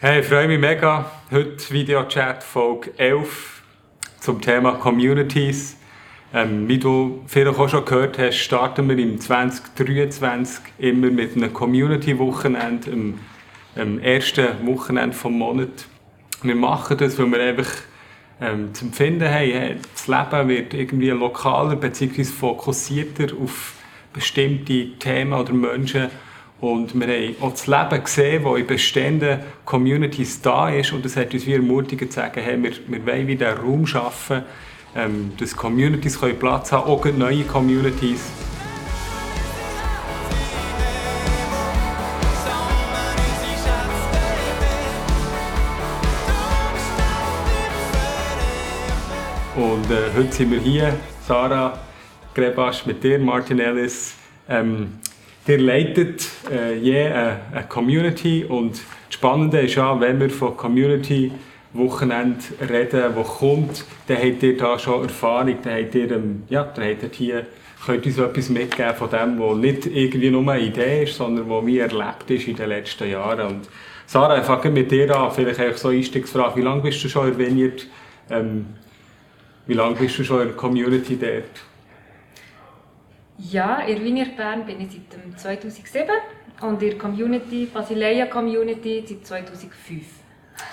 Hey, ich freue mich mega. Heute Videochat Folge 11 zum Thema Communities. Ähm, wie du vielleicht auch schon gehört hast, starten wir im 2023 immer mit einem Community-Wochenende, am, am ersten Wochenende des Monats. Wir machen das, weil wir einfach ähm, zum Finden haben, das Leben wird irgendwie lokaler bzw. fokussierter auf bestimmte Themen oder Menschen. Und wir haben auch das Leben gesehen, das in bestehenden Communities da ist. Und das hat uns wie ermutigt zu sagen, hey, wir, wir wollen wieder Raum schaffen, ähm, dass Communities können Platz haben auch neue Communities. Und äh, heute sind wir hier, Sarah Grebasch mit dir, Martin Ellis. Ähm, ihr leitet äh, je eine, eine, Community und das Spannende ist ja, wenn wir von Community Wochenende reden, wo kommt, dann habt ihr da schon Erfahrung, dann habt ihr, ähm, ja, dann habt ihr hier, könnt uns etwas mitgeben von dem, was nicht irgendwie nur eine Idee ist, sondern was mir erlebt ist in den letzten Jahren. Und Sarah, ich fange mit dir an, vielleicht eine so Einstiegsfrage, wie lange bist du schon erwähnt? Ähm, wie lange bist du schon in der Community dort? Ja, in Wiener Bern bin ich seit 2007 und in der Community, Basileia Community seit 2005.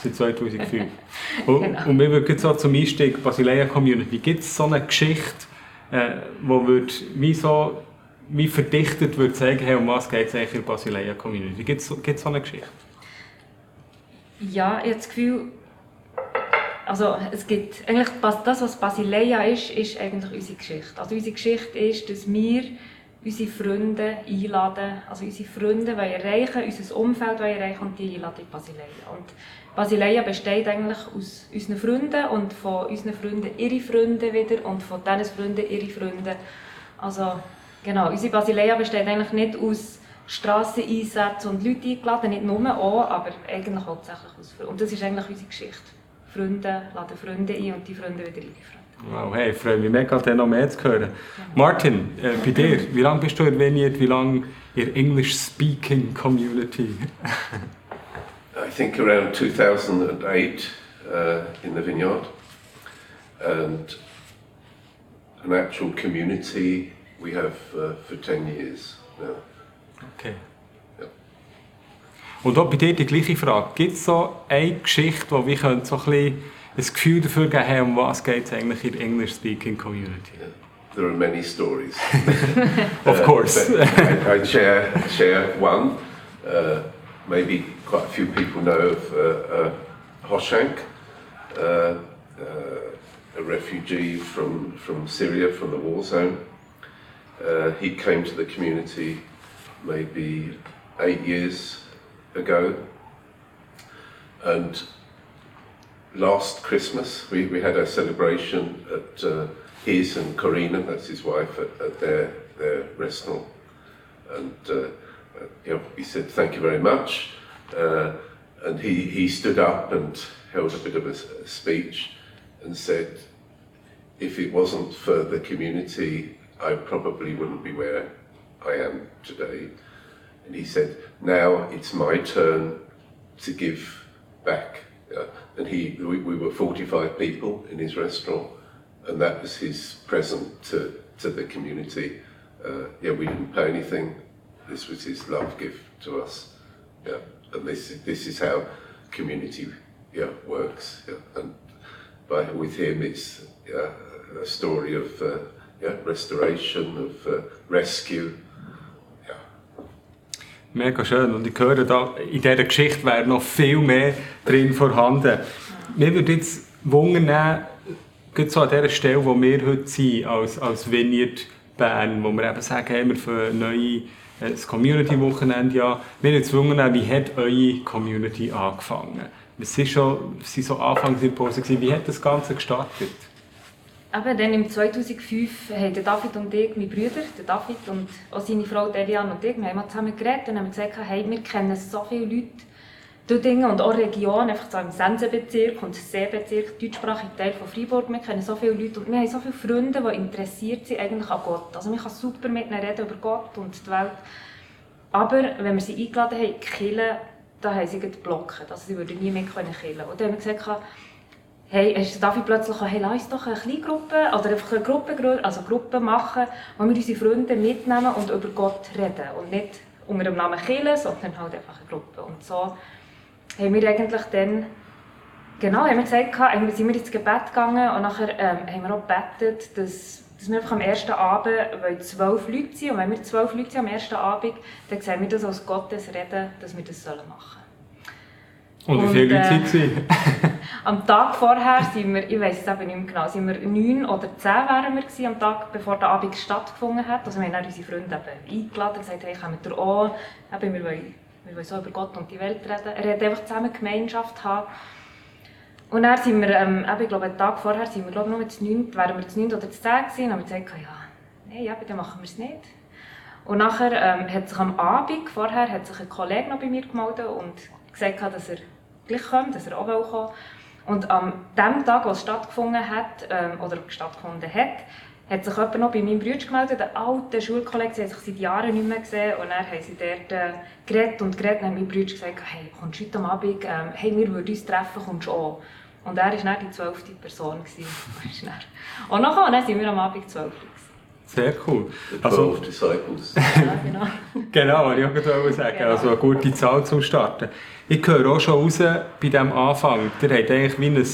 Seit 2005. und, genau. und wir würden so zum Einstieg Basileia Community, gibt es so eine Geschichte, äh, wo wird, wie so wie verdichtet würde sagen, hey, um was geht es eigentlich in der Basileia Community? Gibt es so eine Geschichte? Ja, ich habe das Gefühl, also es gibt eigentlich das, was Basileia ist, ist eigentlich unsere Geschichte. Also unsere Geschichte ist, dass wir unsere Freunde einladen, also unsere Freunde wollen erreichen, unser Umfeld wollen erreichen und die einladen in Basileia. Und Basileia besteht eigentlich aus unseren Freunden und von unseren Freunden ihre Freunde wieder und von diesen Freunden ihre Freunde. Also genau, unsere Basileia besteht eigentlich nicht aus Strasseneinsätzen und Leute eingeladen, nicht nur auch, aber eigentlich hauptsächlich aus Freunden. Und das ist eigentlich unsere Geschichte. Freunde laden Freunde ein und die Freunde wieder Freunde. Wow, hey, freue mich mega, dann noch mehr zu hören. Martin, äh, bei dir, wie lange bist du erwähnt, wie lange in English-speaking Community? I think around 2008 uh, in the vineyard and an actual community we have uh, for 10 years now. Okay. Und auch bei dir die gleiche Frage. Gibt es so eine Geschichte, wo wir so ein, bisschen ein Gefühl dafür geben haben, um was geht es eigentlich in der English-speaking Community? There are many stories. of course. Uh, I, I share, share one. Uh, maybe quite a few people know of uh, uh Hoshank, uh, uh, a refugee from, from Syria, from the war zone. he came to the community maybe eight years ago. And last Christmas, we, we had a celebration at uh, his and Corina, that's his wife, at, at their, their restaurant. And uh, uh you know, he said, Thank you very much. Uh, and he, he stood up and held a bit of a, a speech and said, If it wasn't for the community, I probably wouldn't be where I am today. And he said, now it's my turn to give back. Uh, and he, we, we, were 45 people in his restaurant, and that was his present to, to the community. Uh, yeah, we didn't pay anything. This was his love gift to us. Yeah, and this this is how community yeah works. Yeah, and by with him, it's yeah, a story of uh, yeah restoration, of uh, rescue. Mega schön. Und ich höre, da, in dieser Geschichte wäre noch viel mehr drin vorhanden. Mir würde jetzt wundern, so an der Stelle, wo wir heute sind, als, als Vineyard Bern, wo wir eben sagen, haben wir für neue äh, das Community-Wochenende ja. Mir würde wundern, wie hat eure Community angefangen? Was waren schon, so Anfangsimpulse? Wie hat das Ganze gestartet? Eben, dann im 2005 haben David und ich, meine Brüder, der David und auch seine Frau Devian und ich, wir haben zusammen geredet und haben gesagt, hey, wir kennen so viele Leute dort und auch Regionen, einfach so im Sensenbezirk und Seebezirk, deutschsprachiger Teil von Freiburg, wir kennen so viele Leute und wir haben so viele Freunde, die interessiert sind eigentlich an Gott. Also man kann super mit ihnen reden über Gott und die Welt. Aber wenn wir sie eingeladen haben, Kille, da haben sie geblockt, also sie würden nie mehr killen können. Und dann haben wir gesagt, hey, darf ich plötzlich hey, lass doch eine kleine Gruppe oder einfach eine Gruppe, also Gruppe machen, wo wir unsere Freunde mitnehmen und über Gott reden und nicht unter dem Namen Killen, sondern halt einfach eine Gruppe. Und so haben wir eigentlich dann Genau, haben wir gesagt, haben, sind wir ins Gebet gegangen und nachher ähm, haben wir auch gebetet, dass, dass wir einfach am ersten Abend, weil zwölf Leute sind, und wenn wir zwölf Leute sind am ersten Abend, dann sehen wir das als Gottes Reden, dass wir das sollen machen Und wie viele Leute äh, waren Am Tag vorher sind wir, ich weiß es eben nicht mehr genau, sind wir neun oder zehn wären wir gewesen, am Tag, bevor der Abend stattgefunden hat. Also wir haben dann unsere Freunde eben eingeladen und gesagt, hey, kommt ihr auch, eben, wir, wollen, wir wollen so über Gott und die Welt reden. Er hat einfach zusammen Gemeinschaft haben. Und dann sind wir, ähm, ich glaube, einen Tag vorher sind wir, glaube ich, nur zu 9, wären wir zu 9 oder zu 10 gewesen, und haben gesagt, ja, nein, ja, dann machen wir es nicht. Und nachher ähm, hat sich am Abend vorher hat sich ein Kollege noch bei mir gemeldet und gesagt, dass er gleich kommt, dass er auch kommen. Und an dem Tag, wo es stattgefunden hat, ähm, oder stattgefunden hat, hat sich jemand noch bei meinem Bruder gemeldet, ein alter Schulkollege, sie haben sich seit Jahren nicht mehr gesehen und dann haben sie dort äh, geredet und geredet und haben mein Bruder gesagt, hey, kommst du heute Abend, ähm, hey, wir würden uns treffen, kommst du auch? Und er war dann die zwölfte Person. und nachher und dann sind wir am Abend zwölf. Sehr cool. Also, Disciples. ja, genau. genau, was ich auch sagen genau. Also eine gute Zahl zum Starten. Ich höre auch schon raus bei diesem Anfang, ihr habt eigentlich wie eine,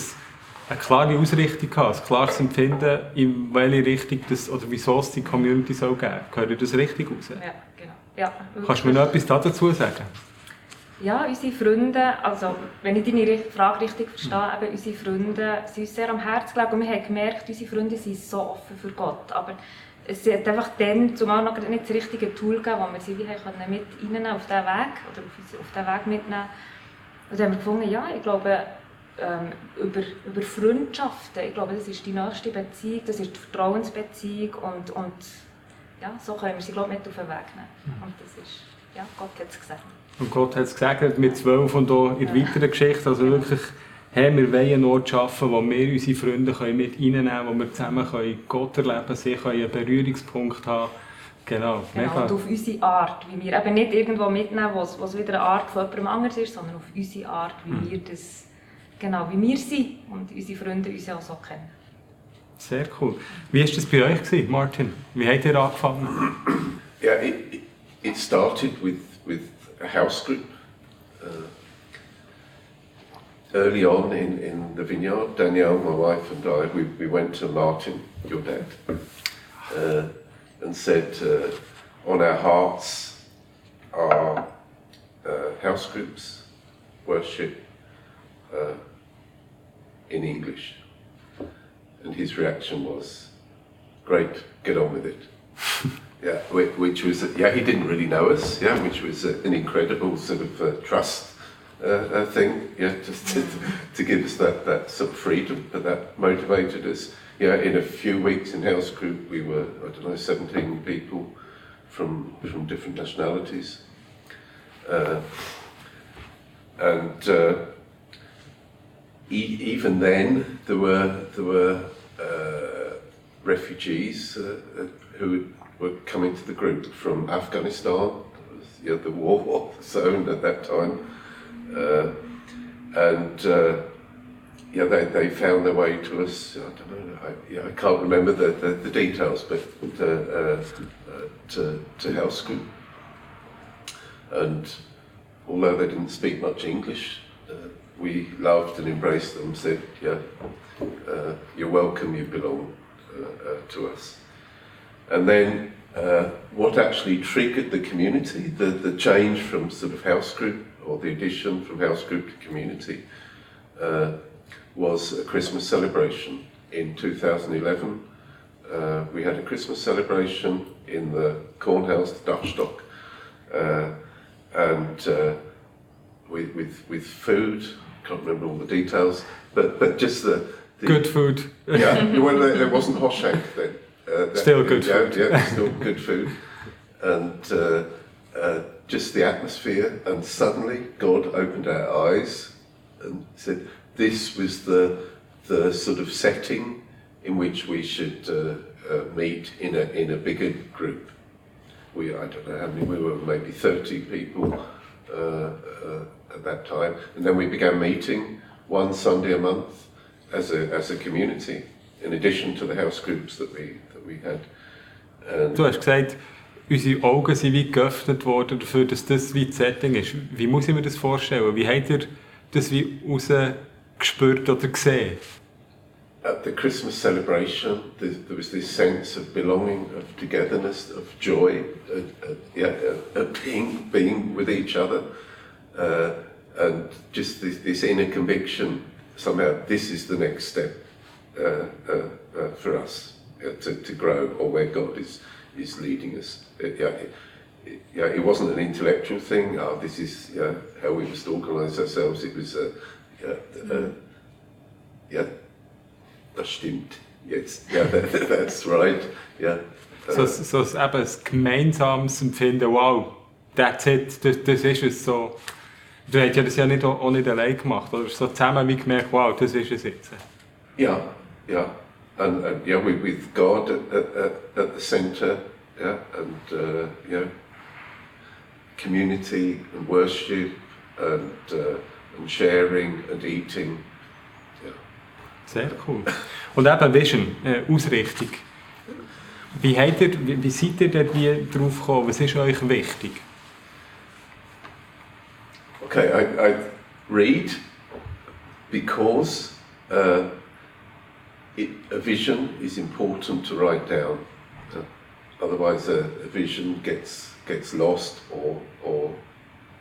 eine klare Ausrichtung gehabt, ein klares Empfinden, in welche Richtung das, oder wieso es die Community soll geben soll. Gehört das richtig raus? Ja, genau. Ja, Kannst du mir noch etwas dazu sagen? Ja, unsere Freunde, also wenn ich deine Frage richtig verstehe, eben unsere Freunde sind uns sehr am Herzen gelegen und wir haben gemerkt, unsere Freunde sind so offen für Gott, aber es hat einfach dann zumal noch nicht das richtige Tool gegeben, wo wir sie wie können mit reinnehmen auf diesen Weg oder auf, auf diesen Weg mitnehmen. Und dann haben wir gefunden, ja, ich glaube, ähm, über, über Freundschaften, ich glaube, das ist die nächste Beziehung, das ist die Vertrauensbeziehung und, und ja, so können wir sie glaube mit auf den Weg nehmen. Mhm. Und das ist, ja, Gott hat es gesagt. Und Gott hat es gesagt, mit zwölf und auch in der weiteren Geschichte, also wirklich, hey, wir wollen einen Ort schaffen, wo wir unsere Freunde mit reinnehmen können, wo wir zusammen können Gott erleben können, sie können einen Berührungspunkt haben. Genau, genau mega. und auf unsere Art, wie wir eben nicht irgendwo mitnehmen, wo es wieder eine Art von jemandem anders ist, sondern auf unsere Art, wie mhm. wir das, genau, wie wir sind und unsere Freunde uns auch so kennen. Sehr cool. Wie war das bei euch, gewesen, Martin? Wie habt ihr angefangen? Yeah, it, it started with, with a house group. Uh, early on in, in the vineyard, Danielle, my wife, and I, we, we went to Martin, your dad, uh, and said, uh, on our hearts are uh, house groups, worship uh, in English. And his reaction was, great, get on with it. yeah, which was yeah he didn't really know us, yeah, which was an incredible sort of uh, trust uh, uh, thing, yeah, just to, to give us that that sort of freedom, but that motivated us. Yeah, in a few weeks in House Group, we were I don't know 17 people from from different nationalities, uh, and uh, e- even then there were there were uh, refugees who were coming to the group from Afghanistan, know, the war zone at that time, uh, and uh, yeah, they, they found their way to us. I don't know, I, yeah, I can't remember the, the, the details, but uh, uh, to, to House Group. And although they didn't speak much English, uh, we loved and embraced them, said, yeah, uh, you're welcome, you belong to us. And then uh, what actually triggered the community, the, the change from sort of house group or the addition from house group to community, uh, was a Christmas celebration in 2011. Uh, we had a Christmas celebration in the Cornhouse, the Dutch Dock, uh, and uh, with, with, with food, can't remember all the details, but, but just the, the Good food. yeah, well, there, wasn't Hoshank then. Uh, still good yeah, food. Yeah, still good food. And uh, uh, just the atmosphere, and suddenly God opened our eyes and said, This was the, the sort of setting in which we should uh, uh, meet in a, in a bigger group. We, I don't know how many, we were maybe 30 people uh, at that time. And then we began meeting one Sunday a month as a, as a community, in addition to the house groups that we, we had. And Du hast gesagt, unsere Augen sind wie geöffnet worden dafür, dass das wie das Setting ist. Wie muss ich mir das vorstellen? Wie habt ihr das wie rausgespürt oder gesehen? at the Christmas celebration, there, was this sense of belonging, of togetherness, of joy, uh, uh, yeah, uh, of being, being with each other, uh, and just this, this inner conviction somehow this is the next step uh, uh, uh, for us uh, to, to grow or where God is, is leading us. It, yeah, it, it, yeah, it wasn't an intellectual thing, oh, this is yeah, how we must organise ourselves, it was, uh, yeah, uh, yeah, das stimmt. Jetzt, ja, that, that's right. Ja. So, so eben ein gemeinsames Empfinden, wow, that's it, das, das ist es so. Du hast ja das ja nicht, auch nicht allein gemacht, oder so zusammen wie gemerkt, wow, das ist es jetzt. Yeah, yeah, and, and yeah, with, with God at, at, at, the centre, yeah, and uh, yeah, community and worship and uh, and sharing and eating. Yeah. Sehr cool. Und eben Vision, äh, Ausrichtung. Wie, habt ihr, wie, wie seid ihr dort wie drauf gekommen? Was ist euch wichtig? Okay, I, I read because uh, it, a vision is important to write down. Uh, otherwise, a, a vision gets gets lost or or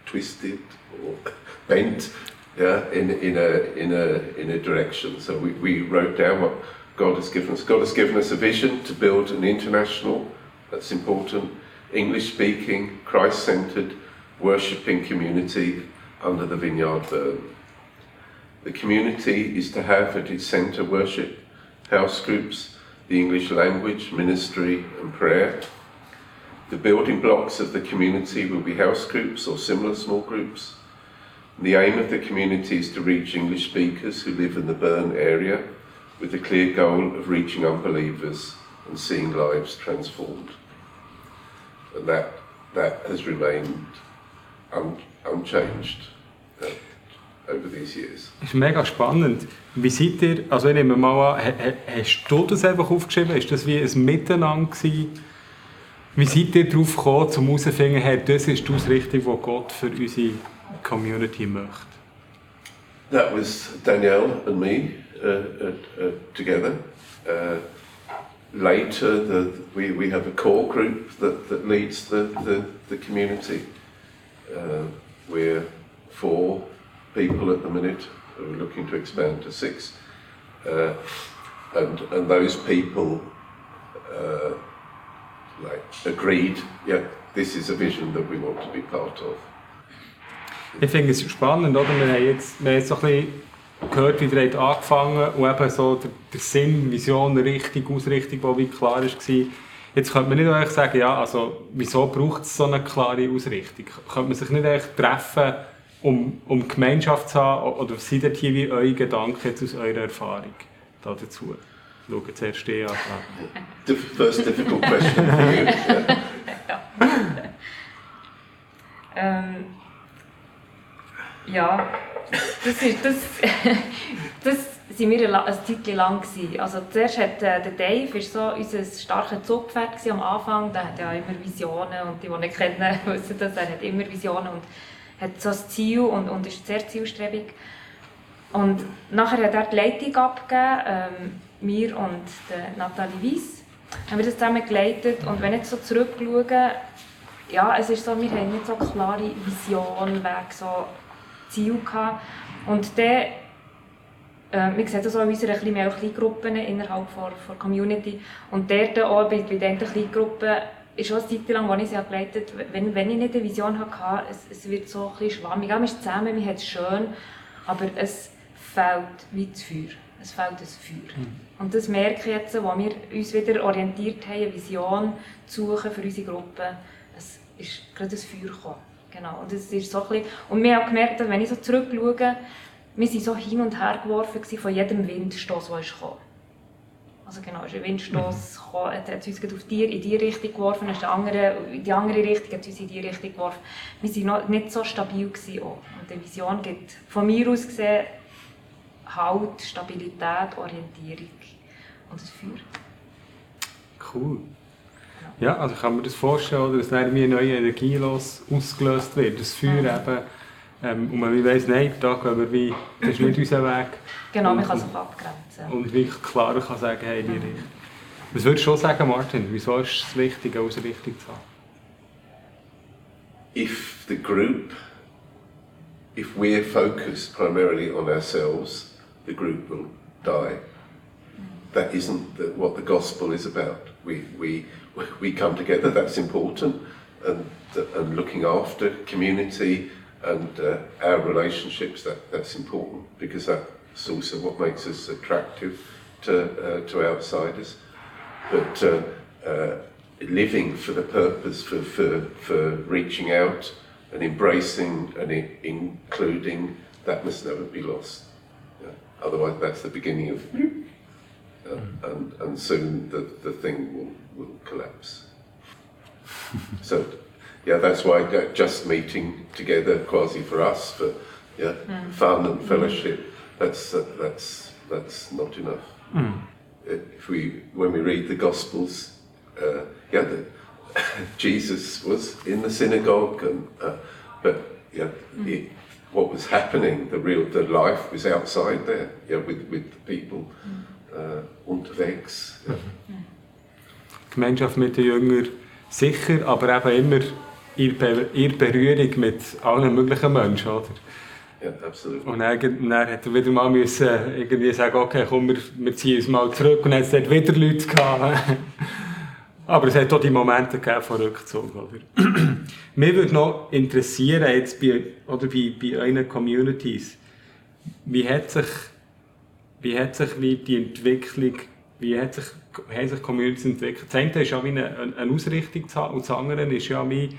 twisted or bent, yeah, in in a in a in a direction. So we, we wrote down what God has given us. God has given us a vision to build an international. That's important. English-speaking, Christ-centered, worshipping community under the vineyard burn. The community is to have at its centre worship, house groups, the English language, ministry, and prayer. The building blocks of the community will be house groups or similar small groups. The aim of the community is to reach English speakers who live in the Burn area with the clear goal of reaching unbelievers and seeing lives transformed. And that, that has remained un, unchanged over these years. Das ist mega spannend. Wie seid ihr, also ich nehme mal an, ha- ha- hast du das einfach aufgeschrieben? Ist das wie ein Miteinander gewesen? Wie seid ihr darauf gekommen, um herauszufinden, hey, das ist die Ausrichtung, die Gott für unsere Community möchte? That was Danielle and me uh, uh, uh, together. Uh, later, the, we, we have a core group that, that leads the, the, the community. We're four people at the minute. We're looking to expand to six. Uh, and, and those people uh, like agreed, yeah, this is a vision that we want to be part of. Ich finde es spannend, oder? Wir haben jetzt, wir haben jetzt so ein bisschen gehört, wie ihr angefangen und eben so der, der Sinn, Vision, Richtung, Ausrichtung, die wie klar war. Jetzt könnte man nicht eigentlich sagen, ja, also wieso braucht es so eine klare Ausrichtung? Könnte man sich nicht eigentlich treffen, um, um Gemeinschaft zu haben? Oder sind dort hier wie eure Gedanken jetzt aus eurer Erfahrung da dazu? Schauen zuerst die an. The first difficult question for you. Ähm, ja, das ist das, das sind wir eine Zeit lang gewesen. Also zuerst hat äh, der Dave ist so unser starker Zugpferd gewesen am Anfang. Der hat ja immer Visionen und die, die ihn kennen, wissen das. Er hat immer Visionen und hat so ein Ziel und, und ist sehr zielstrebig. Und nachher hat er die Leitung abgegeben, ähm, mir und der Nathalie Weiss. Haben wir das zusammen geleitet und wenn ich jetzt so zurückschaue, ja, es ist so, wir haben nicht so eine klare Vision, Weg, so Ziel gehabt. Und dann, äh, wir sehen das auch in unseren kleinen, Kleingruppen innerhalb der, der Community. Und dort auch bei, bei diesen Kleingruppen ist schon eine Zeit lang, als ich sie geleitet habe, wenn, wenn ich nicht eine Vision hatte, es, es wird so ein bisschen schwammig. Wir sind zusammen, wir haben es schön, aber es fehlt wie das Feuer. Es fehlt das Feuer. Und das merke ich jetzt, wo wir uns wieder orientiert haben, eine Vision zu suchen für unsere Gruppe. Es ist gerade das Feuer gekommen. Genau. Und, es ist so ein bisschen, und wir haben auch gemerkt, dass wenn ich so zurückschaue, wir waren so hin und her geworfen von jedem Windstoß, der ist gekommen. Also genau, ist ein Windstoß mhm. hat, hat uns auf die, in die Richtung geworfen, ist andere, in die andere Richtung hat uns in die Richtung geworfen. Wir waren nicht so stabil. Gewesen auch. Und die Vision gibt von mir aus gesehen Halt, Stabilität, Orientierung und das Feuer. Cool. Ja, also kann man das vorstellen, dass dann eine neue Energie los ausgelöst wird, das Feuer mhm. eben, ähm, und man weiss, nein, da gehen wir wie, das ist nicht unser Weg. Genau, man kann sich abgrenzen. Und wirklich klarer kann sagen, hey, die mhm. Richtung. Was würdest du schon sagen, Martin, wieso ist es wichtig, eine Ausrichtung zu haben? If the group, if we're focused primarily on ourselves, the group will die. That isn't the, what the gospel is about. We, we, we come together, that's important, and, and looking after community and uh, our relationships, that, that's important because that's also what makes us attractive to, uh, to outsiders. But uh, uh living for the purpose, for, for, for reaching out and embracing and including, that must never be lost. Otherwise, that's the beginning of, uh, and, and soon the, the thing will, will collapse. so, yeah, that's why just meeting together, quasi for us, for yeah, mm. fun and fellowship, that's uh, that's that's not enough. Mm. If we, when we read the Gospels, uh, yeah, the, Jesus was in the synagogue, and uh, but yeah, mm what was happening, the real, the life was outside there, yeah, with, with the people uh, unterwegs. Ja. Gemeinschaft mit den Jüngern sicher, aber eben immer in, Be in Berührung mit allen möglichen Menschen, oder? Ja, absolut. Und dann, dann hat er wieder mal müssen irgendwie sagen, okay, komm, wir, wir ziehen uns mal zurück und dann hat es wieder Leute gehabt. Aber es hat auch die Momente gegeben von Rückzug. Oder? Mich würde noch interessieren, jetzt bei, oder bei, bei euren Communities, wie hat sich, wie hat sich wie die Entwicklung, wie hat sich, haben sich Communities entwickelt? Das eine ist ja wie eine, eine Ausrichtung und das andere ist ja wie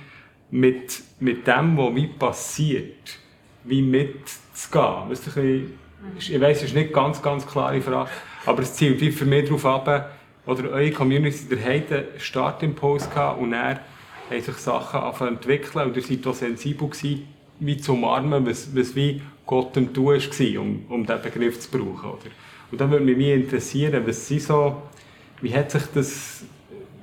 mit, mit dem, was wie passiert, wie mitzugehen. Ich weiß, es ist nicht ganz, ganz klare Frage, aber es zielt wie für mich darauf ab, oder eure Community, der hat einen Startimpuls gehabt und er haben sich Sachen entwickeln und ihr seid auch sensibel gewesen, wie zu umarmen, was, was wie Gott im Tun war, um, um diesen Begriff zu brauchen. Oder? Und dann würde mich interessieren, was sind so, wie hat sich das,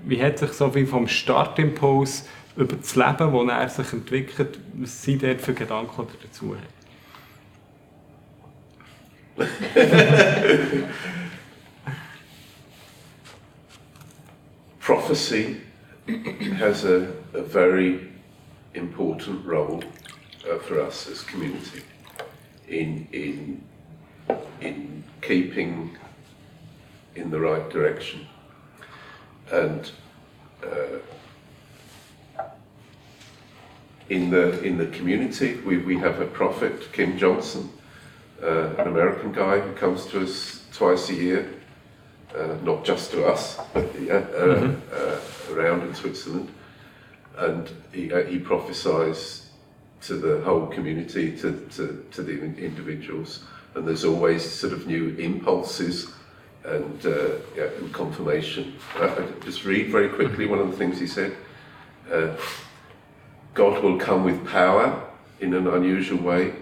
wie hat sich so wie vom Startimpuls über das Leben, das er sich entwickelt, was sind dort für Gedanken, dazu hat? prophecy has a, a, very important role uh, for us as community in, in, in keeping in the right direction. And uh, in the in the community, we, we have a prophet, Kim Johnson, uh, an American guy who comes to us twice a year uh, not just to us, but yeah, uh, mm-hmm. uh, around in Switzerland. And he, uh, he prophesies to the whole community, to, to, to the individuals. And there's always sort of new impulses and, uh, yeah, and confirmation. I, I just read very quickly one of the things he said. Uh, God will come with power in an unusual way.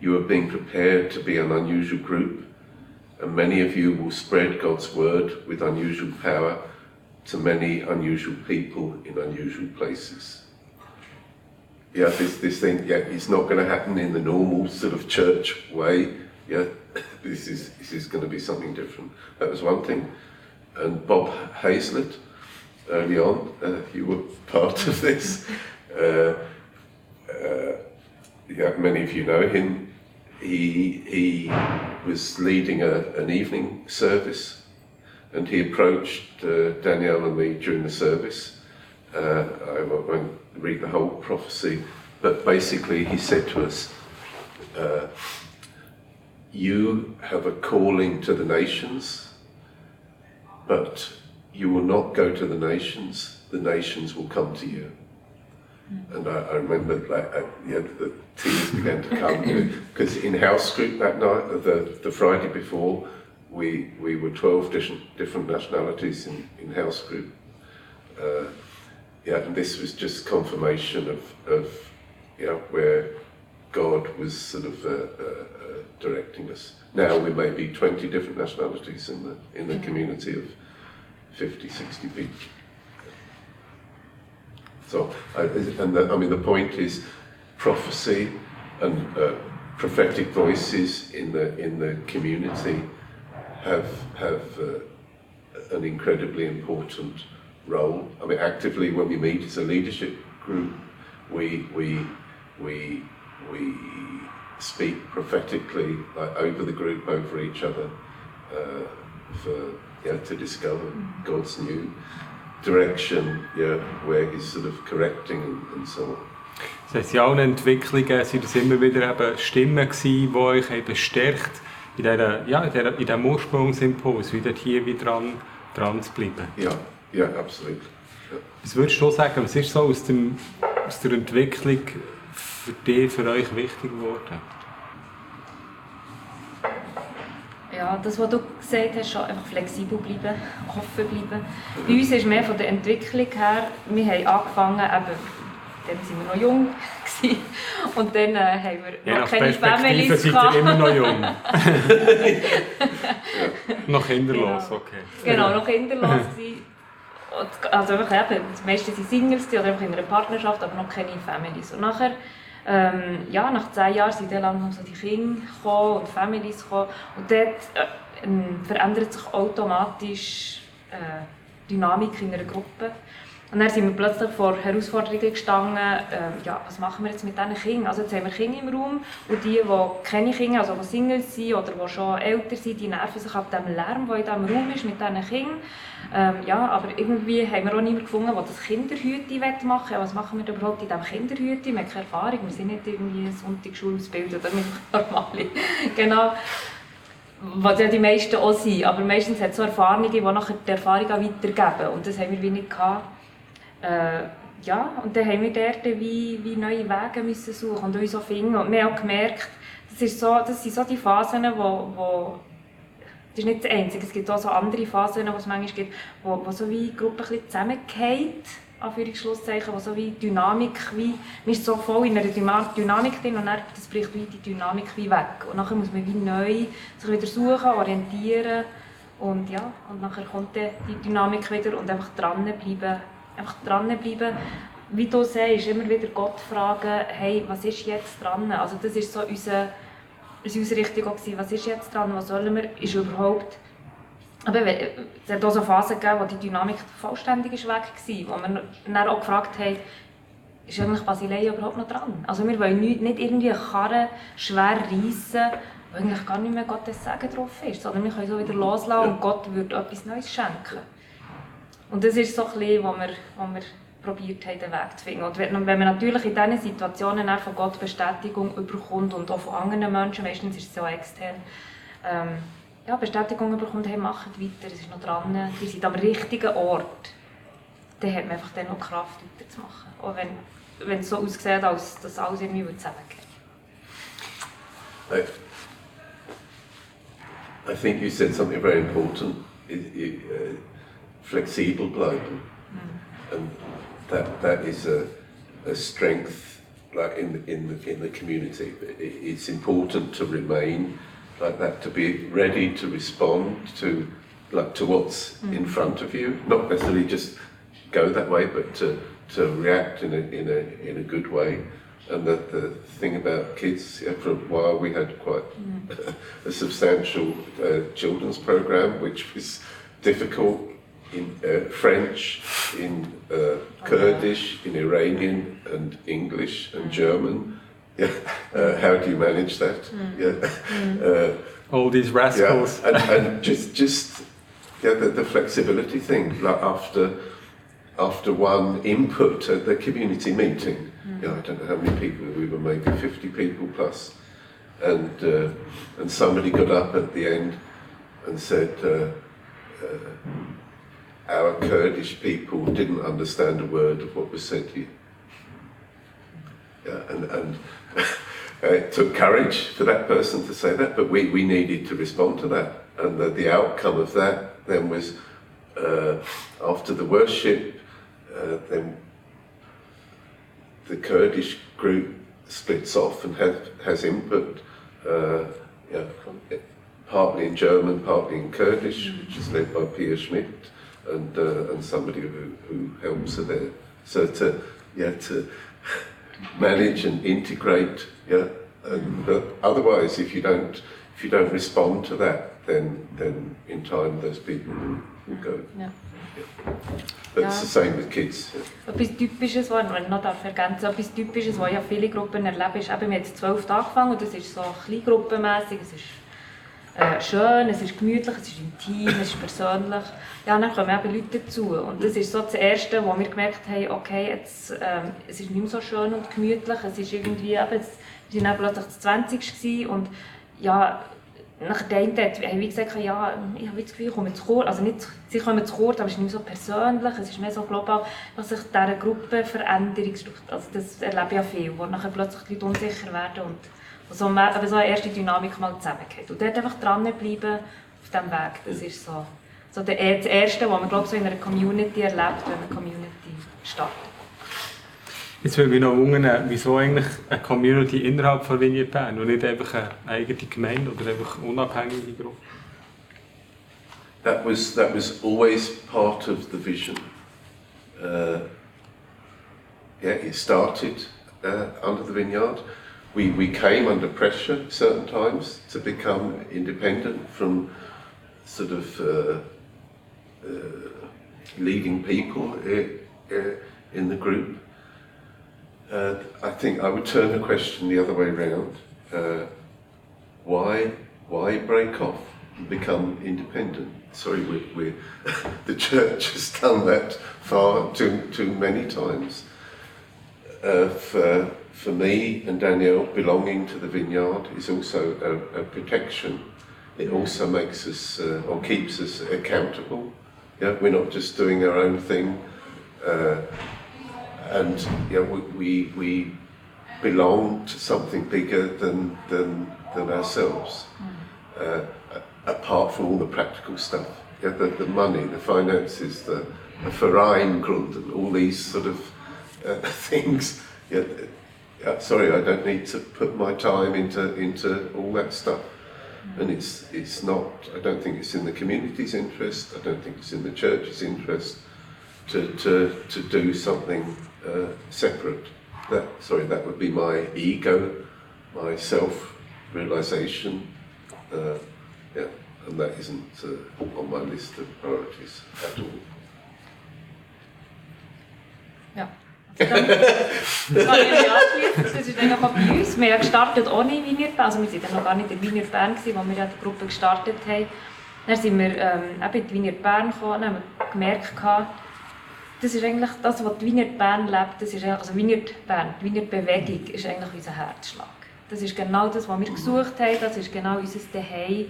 You are being prepared to be an unusual group and many of you will spread God's word with unusual power to many unusual people in unusual places. Yeah, this, this thing, yeah, it's not going to happen in the normal sort of church way. Yeah, this is, this is going to be something different. That was one thing. And Bob Hazlett, early on, uh, you were part of this. Uh, uh, yeah, many of you know him he, he was leading a, an evening service and he approached uh, Danielle and me during the service. Uh, I won't read the whole prophecy, but basically he said to us, uh, You have a calling to the nations, but you will not go to the nations, the nations will come to you. And I, I remember like, uh, yeah, the tears began to come because in house group that night, the, the Friday before, we, we were 12 different, different nationalities in, in house group. Uh, yeah, and this was just confirmation of, of you know, where God was sort of uh, uh, uh, directing us. Now we may be 20 different nationalities in the, in the community of 50, 60 people. So, I, and the, I mean, the point is prophecy and uh, prophetic voices in the in the community have have uh, an incredibly important role. I mean, actively when we meet as a leadership group, we we we we speak prophetically like, over the group, over each other, uh, for yeah, to discover God's new direction, yeah, where He's sort of correcting and, so on. Das heisst, in allen Entwicklungen sind es immer wieder eben Stimmen gewesen, die euch eben stärkt, in, dieser, ja, in, dieser, in diesem Ursprungsimpuls wieder hier wieder dran, dran zu bleiben. Ja, ja, absolut. Ja. Was würdest du sagen, was ist so aus, dem, aus der Entwicklung für dich, für euch wichtig geworden? Ja, das, was du gesagt hast, schon einfach flexibel bleiben, offen bleiben. Bei uns ist mehr von der Entwicklung her, wir haben angefangen, eben, dann waren wir noch jung gewesen, und dann äh, haben wir Je noch keine Families seid ihr immer noch jung. noch kinderlos, Genau. okay. Genau, noch kinderlos gewesen. Und, also einfach eben, die meisten waren Singles oder einfach in einer Partnerschaft, aber noch keine Families. Und nachher, ähm, ja, nach zehn Jahren sind dann langsam so die Kinder gekommen und Families gekommen. Und dort äh, ähm, verändert sich automatisch äh, die Dynamik in einer Gruppe. Und dann sind wir plötzlich vor Herausforderungen gestanden, ähm, ja, was machen wir jetzt mit diesen Kindern? Also jetzt haben wir Kinder im Raum und die, die keine Kinder, also die Singles sind oder die schon älter sind, die nerven sich ab dem Lärm, der in diesem Raum ist mit diesen Kindern. Ähm, ja, aber irgendwie haben wir auch niemanden gefunden, der das Kinderhüte machen will. Was machen wir überhaupt in diesem Kinderhüte? Wir haben keine Erfahrung, wir sind nicht irgendwie Sonntagsschule ausgebildet oder mit normale. genau. Was ja die meisten auch sind. Aber meistens hat es so Erfahrungen, die nachher die Erfahrung weitergeben. Und das haben wir wie nicht gehabt. Äh, ja, und dann haben wir dort wie, wie neue Wege müssen suchen und uns auch finden. Und wir haben auch gemerkt, das, ist so, das sind so die Phasen, wo, wo das ist nicht das Einzige, es gibt auch so andere Phasen, die es manchmal gibt, wo, wo so wie die Gruppe ein bisschen zusammenfällt, Anführungsschlusszeichen, wo so wie Dynamik, wie, man ist so voll in einer Dynamik drin und dann das bricht wie die Dynamik wie weg. Und nachher muss man wie neu sich wieder suchen, orientieren und ja, und nachher kommt die Dynamik wieder und einfach dranbleiben, einfach dranbleiben. Wie du sagst, immer wieder Gott fragen, hey, was ist jetzt dran? Also das ist so unsere Richtung auch gewesen, was ist jetzt dran, was sollen wir, ist überhaupt... Aber es hat auch so Phasen gegeben, wo die Dynamik vollständig ist weg war, wo wir dann auch gefragt haben, ist eigentlich Basileia überhaupt noch dran? Also wir wollen nicht, nicht irgendwie eine Karre schwer reissen, wo eigentlich gar nicht mehr Gottes Segen drauf ist, sondern wir können so wieder loslassen und Gott wird etwas Neues schenken. Und das ist so ein bisschen, wo wir, wo wir probiert haben, den Weg zu finden. Und wenn, man natürlich in diesen Situationen auch von Gott Bestätigung überkommt und auch von anderen Menschen, meistens ist es auch extern, ähm, ja, Bestätigung überkommt, hey, macht weiter, es ist noch dran, ihr seid am richtigen Ort, dann hat man einfach dann noch Kraft, weiterzumachen. Auch wenn, wenn es so aussieht, als dass alles irgendwie zusammengeht. I, I think you said something very important. It, it, uh, flexible bleiben, mm. and that that is a, a strength, like in in the, in the community. It, it's important to remain like that, to be ready to respond to like to what's mm. in front of you, not necessarily just go that way, but to to react in a in a in a good way. And the, the thing about kids, yeah, for a while we had quite mm. a substantial uh, children's program, which was difficult in uh, French, in uh, Kurdish, in Iranian, and English and German. Yeah, uh, how do you manage that? Yeah, uh, All these yeah, rascals. and, and just just yeah, the, the flexibility thing. Like after after one input at the community meeting, you know, I don't know how many people we were, maybe fifty people plus, and uh, and somebody got up at the end and said. Uh, uh, our Kurdish people didn't understand a word of what was said here. Yeah, and, and it took courage for that person to say that, but we, we needed to respond to that. And the, the outcome of that then was uh, after the worship, uh, then the Kurdish group splits off and has, has input, uh, yeah, partly in German, partly in Kurdish, which is led by Pierre Schmidt and, uh, and somebody who, who helps her there. So to, yeah, to manage and integrate, yeah, and, but otherwise if you don't, if you don't respond to that, then, then in time those people will, will go. Ja. But Ja. it's the same with kids. yeah. Etwas Typisches, was ich noch darf ergänzen etwas Typisches, was ja viele Gruppen erleben, ist, eben, wir haben jetzt zwölf angefangen und das ist so kleingruppenmässig, es ist äh, schön, es ist gemütlich, es ist intim, es ist persönlich. Ja, dann kommen eben Leute dazu und das ist so das Erste, wo wir gemerkt haben, okay, jetzt, ähm, es ist nicht mehr so schön und gemütlich, es ist irgendwie, eben, es, wir waren plötzlich das 20. gewesen und ja, nach der eine hat haben wir gesagt, ja, ich habe das Gefühl, ich komme zu kurz, also nicht, sie kommen zu kurz, aber es ist nicht mehr so persönlich, es ist mehr so global, dass sich diese Gruppenveränderung, also das erlebe ich ja viel, wo nachher plötzlich die Leute unsicher werden und so, mehr- aber so eine erste Dynamik mal zusammengeht. Und dort einfach dranbleiben auf diesem Weg, das ist so, so der, das Erste, was man glaube ich, so in einer Community erlebt, wenn man eine Community startet. Jetzt würde mich noch wundern, wieso eigentlich eine Community innerhalb von Vineyard Bern und nicht einfach eine eigene Gemeinde oder einfach unabhängige Gruppe? That was that was always part of the vision. Uh, yeah, it started uh, under the vineyard. We we came under pressure certain times to become independent from sort of uh, uh, leading people i- i- in the group. Uh, I think I would turn the question the other way round. Uh, why why break off and become independent? Sorry, we, we, the church has done that far too too many times. Uh, for for me and Danielle, belonging to the vineyard is also a, a protection. It also makes us uh, or keeps us accountable. Yeah, we're not just doing our own thing. Uh, and yeah, we, we, we belong to something bigger than, than, than ourselves, uh, apart from all the practical stuff. Yeah, the, the money, the finances, the, the Verein and all these sort of uh, things. Yeah, yeah, sorry, I don't need to put my time into, into all that stuff. And it's, it's not, I don't think it's in the community's interest, I don't think it's in the church's interest to, to, to do something uh, separate. That, sorry, that would be my ego, my self-realization. Uh, yeah, and that isn't uh, on my list of priorities at all. Ja. Dann, das kann ich nicht anschließen. Das ist auch bei uns. Wir haben gestartet ohne Vineyard Bern. Also wir waren dann noch gar nicht in Vineyard Bern, als wir die Gruppe gestartet haben. Dann sind wir ähm, in die Vineyard Bern gekommen und haben gemerkt, das ist eigentlich das, was die Vineyard Bern lebt. Das ist also Vineyard Bern, die Vineyard Bewegung ist eigentlich unser Herzschlag. Das ist genau das, was wir gesucht haben. Das ist genau unser Zuhause.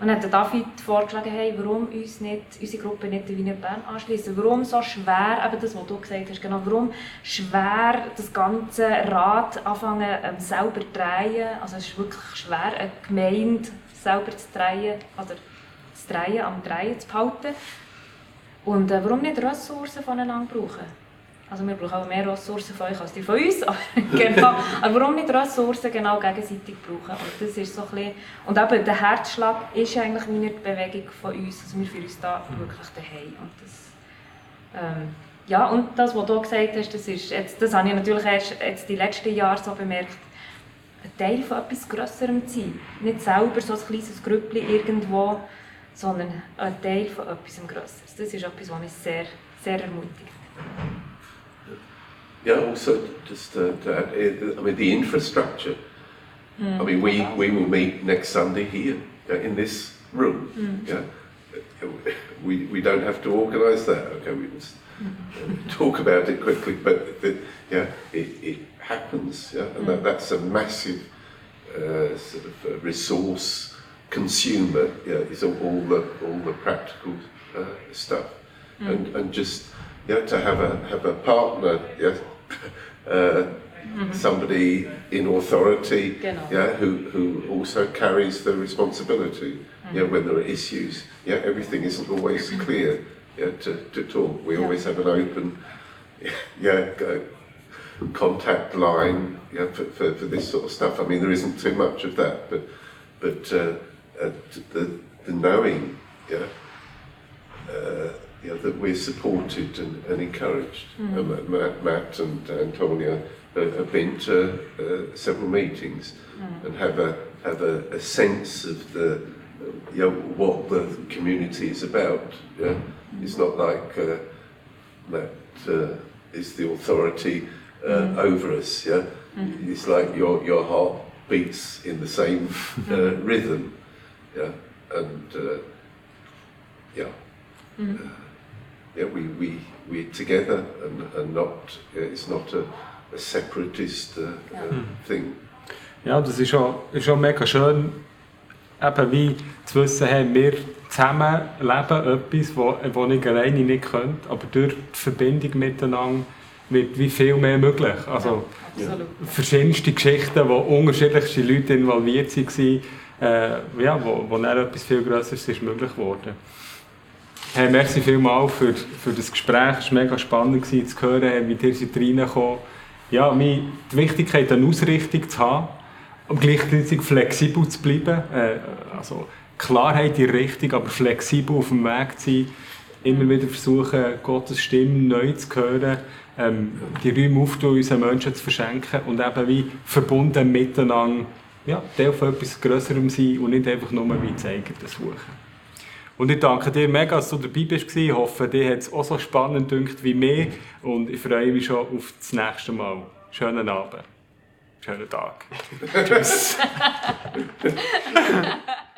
Und dann hat David vorgeschlagen, hey, warum uns nicht, unsere Gruppe nicht der Wiener Bern anschließen? Warum so schwer, eben das, was du gesagt hast, genau, warum schwer das ganze Rad anfangen ähm, selber zu drehen? Also es ist wirklich schwer, eine Gemeinde selber zu drehen, oder zu drehen, am Drehen zu behalten. Und äh, warum nicht Ressourcen voneinander brauchen? Also wir brauchen auch mehr Ressourcen von euch als die von uns, aber, genau. aber warum nicht Ressourcen genau gegenseitig brauchen? Und das ist so ein bisschen, und eben der Herzschlag ist eigentlich wie eine Bewegung von uns, also wir fühlen uns da wirklich daheim. Und das, ähm, ja, und das, was du gesagt hast, das, ist jetzt, das habe ich natürlich erst jetzt die letzten Jahre so bemerkt, ein Teil von etwas Grösserem zu sein. Nicht selber so ein kleines Grüppchen irgendwo, sondern ein Teil von etwas Grösseres. Das ist etwas, was mich sehr, sehr ermutigt. Yeah, also just uh, to add, uh, I mean the infrastructure. I mean, we, we will meet next Sunday here uh, in this room. Yeah, we, we don't have to organise that. Okay, we just uh, talk about it quickly, but the, yeah, it, it happens. Yeah, and that, that's a massive uh, sort of uh, resource consumer. Yeah, is all, all the all the practical uh, stuff, and and just yeah to have a have a partner. Yeah. Uh, somebody in authority, Genau. yeah, who, who also carries the responsibility. Yeah, when there are issues, yeah, everything isn't always clear. Yeah, to, to talk. We Yeah. always have an open, yeah, contact line yeah, for, for, for this sort of stuff. I mean, there isn't too much of that, but but uh, uh, the the knowing, yeah, uh, yeah, that we're supported and, and encouraged. Uh, Ma- Matt, Matt and Antonia uh, have been to uh, several meetings and have a have a, a sense of the uh, you know, what the community is about. Yeah, it's not like uh, Matt uh, is the authority uh, over us. Yeah, it's like your your heart beats in the same uh, rhythm. Yeah, and uh, yeah, uh, yeah, we we we're together and, and not. Yeah, it's not a, a separatist uh, uh, thing. Ja, das ist auch, ist auch mega schön, eben wie zu wissen, hey, wir zusammen leben etwas, wo, wo ich alleine nicht könnte, aber durch die Verbindung miteinander wird wie viel mehr möglich. Also Absolut. verschiedenste Geschichten, wo unterschiedlichste Leute involviert waren, äh, ja, wo, wo dann etwas viel Größeres ist möglich geworden. Hey, merci vielmals für, für das Gespräch. Es war mega spannend zu hören, wie ihr seid reingekommen Ja, die Wichtigkeit, eine Ausrichtung zu haben und gleichzeitig flexibel zu bleiben. Äh, also Klarheit in Richtung, aber flexibel auf dem Weg zu sein. Immer wieder versuchen, Gottes Stimme neu zu hören, ähm, die Räume aufzutun, unseren Menschen zu verschenken und eben wie verbunden miteinander ja, Teil von etwas Größerem sein und nicht einfach nur wie das eigene suchen. Und ich danke dir mega, dass du dabei bist. Ich hoffe, dir hat es auch so spannend gedacht wie mir. Und ich freue mich schon auf das nächste Mal. Schönen Abend. Schönen Tag. Tschüss.